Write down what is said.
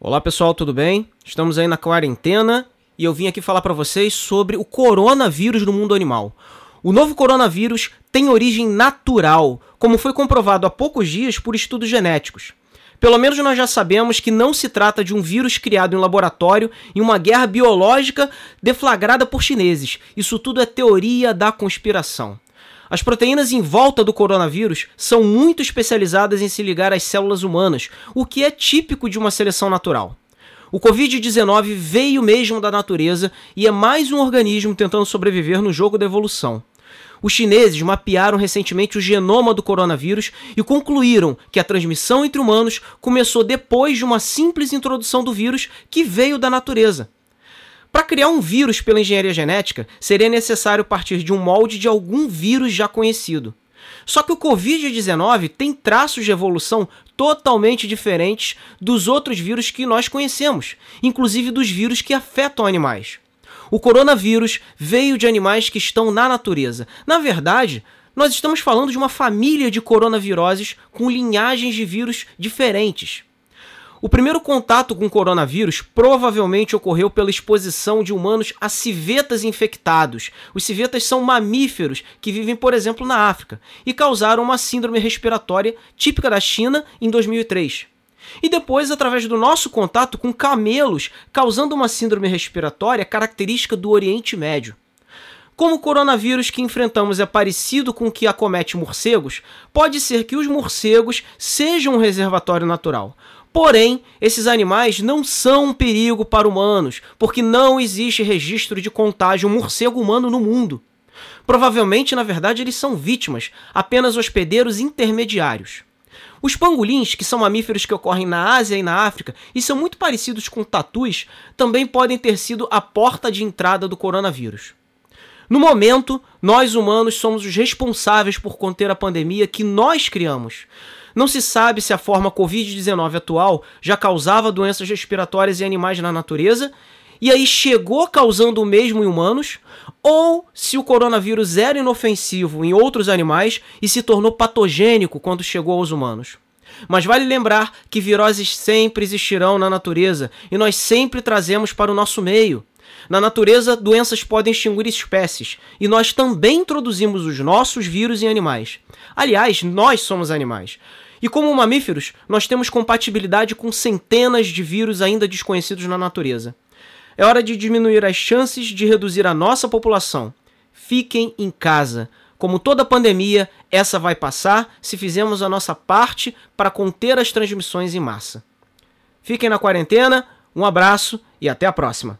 Olá pessoal, tudo bem? Estamos aí na quarentena e eu vim aqui falar para vocês sobre o coronavírus no mundo animal. O novo coronavírus tem origem natural, como foi comprovado há poucos dias por estudos genéticos. Pelo menos nós já sabemos que não se trata de um vírus criado em laboratório em uma guerra biológica deflagrada por chineses. Isso tudo é teoria da conspiração. As proteínas em volta do coronavírus são muito especializadas em se ligar às células humanas, o que é típico de uma seleção natural. O Covid-19 veio mesmo da natureza e é mais um organismo tentando sobreviver no jogo da evolução. Os chineses mapearam recentemente o genoma do coronavírus e concluíram que a transmissão entre humanos começou depois de uma simples introdução do vírus que veio da natureza. Para criar um vírus pela engenharia genética, seria necessário partir de um molde de algum vírus já conhecido. Só que o Covid-19 tem traços de evolução totalmente diferentes dos outros vírus que nós conhecemos, inclusive dos vírus que afetam animais. O coronavírus veio de animais que estão na natureza. Na verdade, nós estamos falando de uma família de coronaviroses com linhagens de vírus diferentes. O primeiro contato com o coronavírus provavelmente ocorreu pela exposição de humanos a civetas infectados. Os civetas são mamíferos que vivem, por exemplo, na África e causaram uma síndrome respiratória típica da China em 2003. E depois, através do nosso contato com camelos, causando uma síndrome respiratória característica do Oriente Médio. Como o coronavírus que enfrentamos é parecido com o que acomete morcegos, pode ser que os morcegos sejam um reservatório natural. Porém, esses animais não são um perigo para humanos, porque não existe registro de contágio morcego humano no mundo. Provavelmente, na verdade, eles são vítimas, apenas hospedeiros intermediários. Os pangolins, que são mamíferos que ocorrem na Ásia e na África e são muito parecidos com tatus, também podem ter sido a porta de entrada do coronavírus. No momento, nós humanos somos os responsáveis por conter a pandemia que nós criamos. Não se sabe se a forma Covid-19 atual já causava doenças respiratórias em animais na natureza e aí chegou causando o mesmo em humanos, ou se o coronavírus era inofensivo em outros animais e se tornou patogênico quando chegou aos humanos. Mas vale lembrar que viroses sempre existirão na natureza e nós sempre trazemos para o nosso meio. Na natureza, doenças podem extinguir espécies e nós também introduzimos os nossos vírus em animais. Aliás, nós somos animais. E como mamíferos, nós temos compatibilidade com centenas de vírus ainda desconhecidos na natureza. É hora de diminuir as chances de reduzir a nossa população. Fiquem em casa. Como toda pandemia, essa vai passar se fizermos a nossa parte para conter as transmissões em massa. Fiquem na quarentena, um abraço e até a próxima.